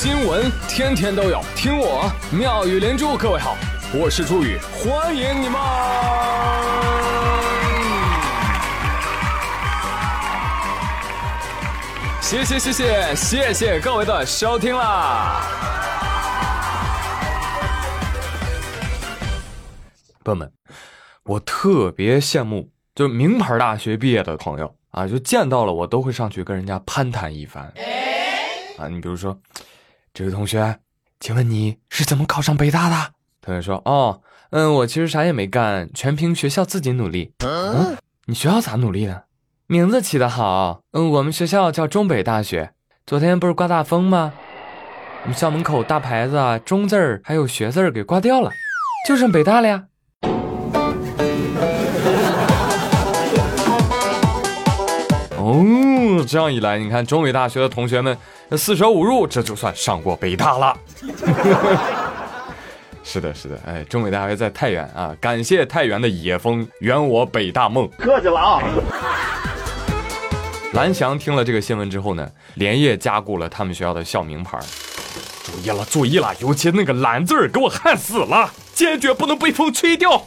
新闻天天都有，听我妙语连珠。各位好，我是朱宇，欢迎你们！谢谢谢谢谢谢各位的收听啦！朋友们，我特别羡慕，就是名牌大学毕业的朋友啊，就见到了我都会上去跟人家攀谈一番。啊，你比如说，这位同学，请问你是怎么考上北大的？同学说，哦，嗯，我其实啥也没干，全凭学校自己努力。嗯，你学校咋努力的？名字起得好，嗯，我们学校叫中北大学。昨天不是刮大风吗？我们校门口大牌子啊，中字儿还有学字儿给刮掉了，就剩北大了呀。这样一来，你看中北大学的同学们四舍五入，这就算上过北大了。是的，是的，哎，中北大学在太原啊，感谢太原的野风圆我北大梦。客气了啊。蓝翔听了这个新闻之后呢，连夜加固了他们学校的校名牌。注意了，注意了，尤其那个“蓝”字儿，给我焊死了，坚决不能被风吹掉。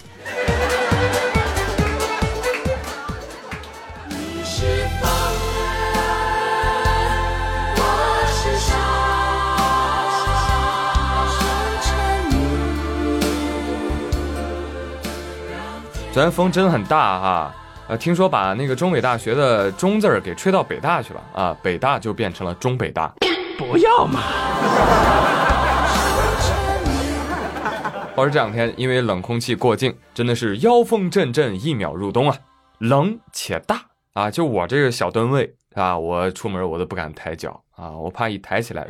昨天风真的很大哈，呃，听说把那个中北大学的“中”字儿给吹到北大去了啊，北大就变成了中北大。不要嘛！我说这两天因为冷空气过境，真的是妖风阵阵，一秒入冬啊，冷且大啊！就我这个小吨位啊，我出门我都不敢抬脚啊，我怕一抬起来，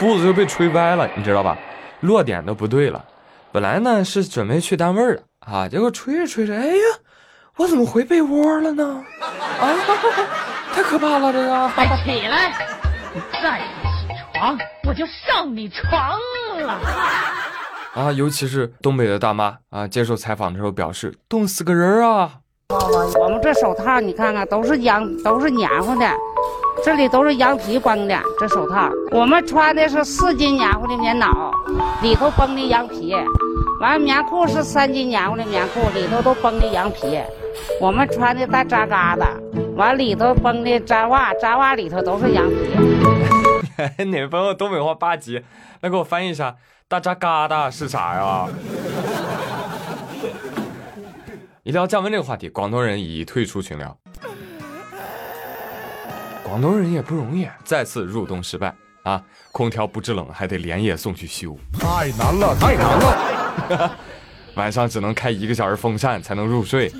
步子就被吹歪了，你知道吧？落点都不对了。本来呢是准备去单位的。啊！结果吹着吹着，哎呀，我怎么回被窝了呢？啊，太可怕了！这个，快起来，你再不起床，我就上你床了。啊，尤其是东北的大妈啊，接受采访的时候表示，冻死个人啊！我们这手套你看看，都是羊，都是黏糊的，这里都是羊皮绷的。这手套，我们穿的是四斤黏糊的棉袄，里头绷的羊皮。完，棉裤是三斤棉花的棉裤，里头都绷的羊皮。我们穿的大扎嘎的，完里头绷的扎袜，扎袜里头都是羊皮。哪朋友东北话八级？来给我翻译一下，大扎嘎达是啥呀？一聊降温这个话题，广东人已退出群聊。广东人也不容易，再次入冬失败啊！空调不制冷，还得连夜送去修，太难了，太难了。晚上只能开一个小时风扇才能入睡。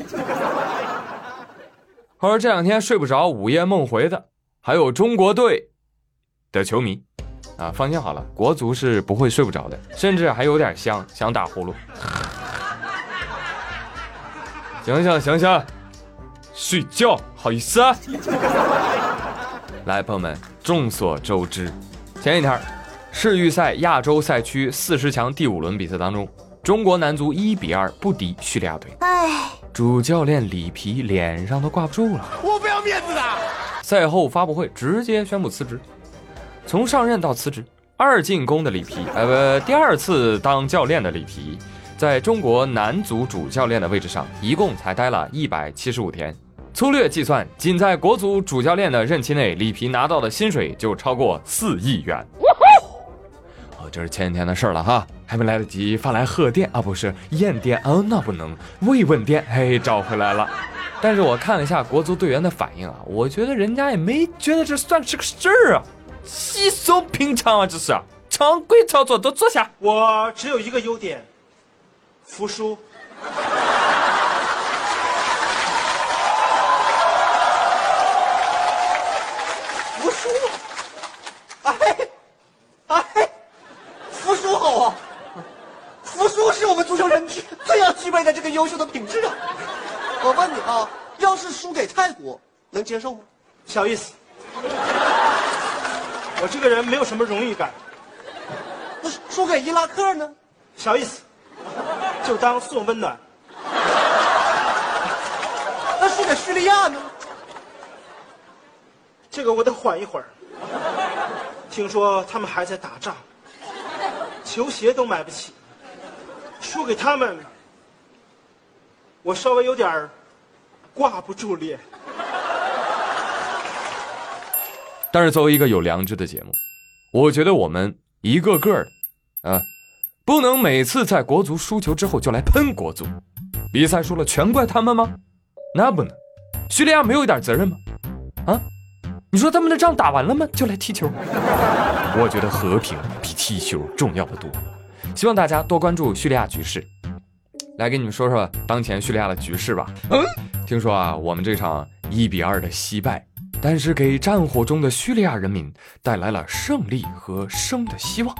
话说这两天睡不着，午夜梦回的还有中国队的球迷啊！放心好了，国足是不会睡不着的，甚至还有点香，想打呼噜。醒醒醒醒，睡觉好意思？来，朋友们，众所周知，前几天世预赛亚洲赛区四十强第五轮比赛当中。中国男足一比二不敌叙利亚队，哎，主教练里皮脸上都挂不住了。我不要面子的。赛后发布会直接宣布辞职，从上任到辞职，二进宫的里皮，呃不，第二次当教练的里皮，在中国男足主教练的位置上一共才待了一百七十五天。粗略计算，仅在国足主教练的任期内，里皮拿到的薪水就超过四亿元。哦，这是前几天的事了哈。还没来得及发来贺电啊，不是验电啊，那不能慰问电，嘿，找回来了。但是我看了一下国足队员的反应啊，我觉得人家也没觉得这算是个事儿啊，稀松平常啊，这是常规操作，都坐下。我只有一个优点，服输。服输？哎，哎，服输好啊。服输是我们足球人最要具备的这个优秀的品质啊！我问你啊，要是输给泰国，能接受吗？小意思。我这个人没有什么荣誉感。那输给伊拉克呢？小意思，就当送温暖。那输给叙利亚呢？这个我得缓一会儿。听说他们还在打仗，球鞋都买不起，输给他们，我稍微有点儿挂不住脸。但是作为一个有良知的节目，我觉得我们一个个的，啊，不能每次在国足输球之后就来喷国足，比赛输了全怪他们吗？那不能，叙利亚没有一点责任吗？啊，你说他们的仗打完了吗？就来踢球？我觉得和平比踢球重要的多。希望大家多关注叙利亚局势。来给你们说说当前叙利亚的局势吧。嗯，听说啊，我们这场一比二的惜败。但是给战火中的叙利亚人民带来了胜利和生的希望。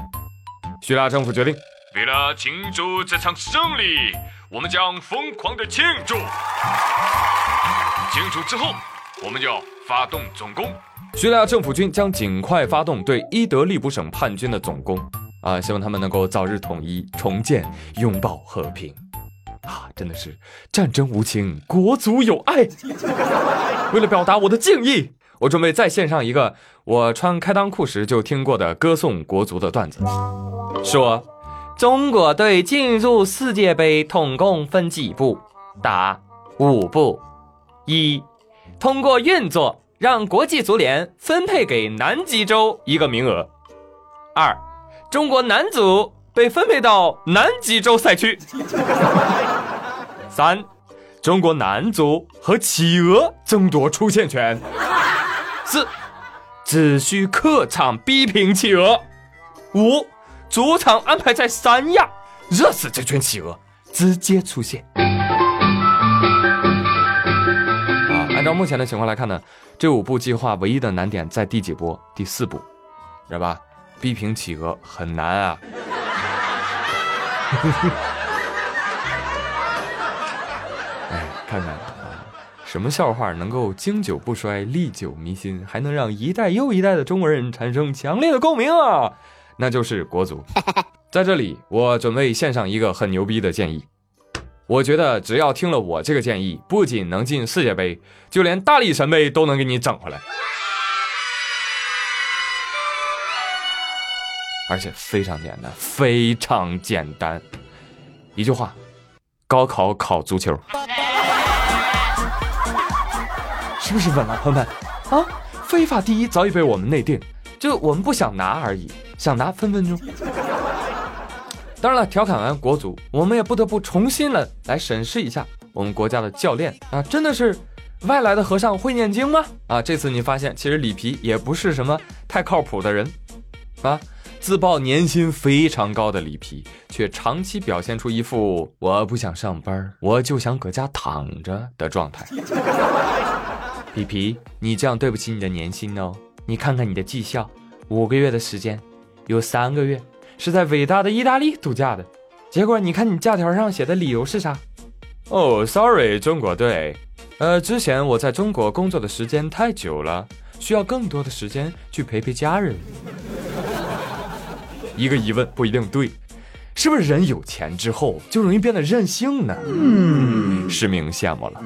叙利亚政府决定，为了庆祝这场胜利，我们将疯狂的庆祝。庆祝之后，我们就要发动总攻。叙利亚政府军将尽快发动对伊德利卜省叛军的总攻。啊，希望他们能够早日统一、重建、拥抱和平。啊，真的是战争无情，国足有爱。为了表达我的敬意，我准备再献上一个我穿开裆裤时就听过的歌颂国足的段子。说，中国队进入世界杯统共分几步？答：五步。一，通过运作让国际足联分配给南极洲一个名额。二，中国男足被分配到南极洲赛区。三，中国男足和企鹅争夺出线权。四，只需客场逼平企鹅。五，主场安排在三亚，热死这群企鹅，直接出线。啊，按照目前的情况来看呢，这五步计划唯一的难点在第几步？第四步，知道吧？逼平企鹅很难啊。看看啊，什么笑话能够经久不衰、历久弥新，还能让一代又一代的中国人产生强烈的共鸣啊？那就是国足。在这里，我准备献上一个很牛逼的建议。我觉得只要听了我这个建议，不仅能进世界杯，就连大力神杯都能给你整回来，而且非常简单，非常简单。一句话：高考考足球。是不是稳了，朋友们？啊，非法第一早已被我们内定，就我们不想拿而已，想拿分分钟。当然了，调侃完国足，我们也不得不重新的来审视一下我们国家的教练啊，真的是外来的和尚会念经吗？啊，这次你发现其实里皮也不是什么太靠谱的人啊，自曝年薪非常高的里皮，却长期表现出一副我不想上班，我就想搁家躺着的状态。皮皮，你这样对不起你的年薪哦。你看看你的绩效，五个月的时间，有三个月是在伟大的意大利度假的。结果你看你假条上写的理由是啥？哦，sorry，中国队。呃，之前我在中国工作的时间太久了，需要更多的时间去陪陪家人。一个疑问不一定对，是不是人有钱之后就容易变得任性呢？嗯，实名羡慕了。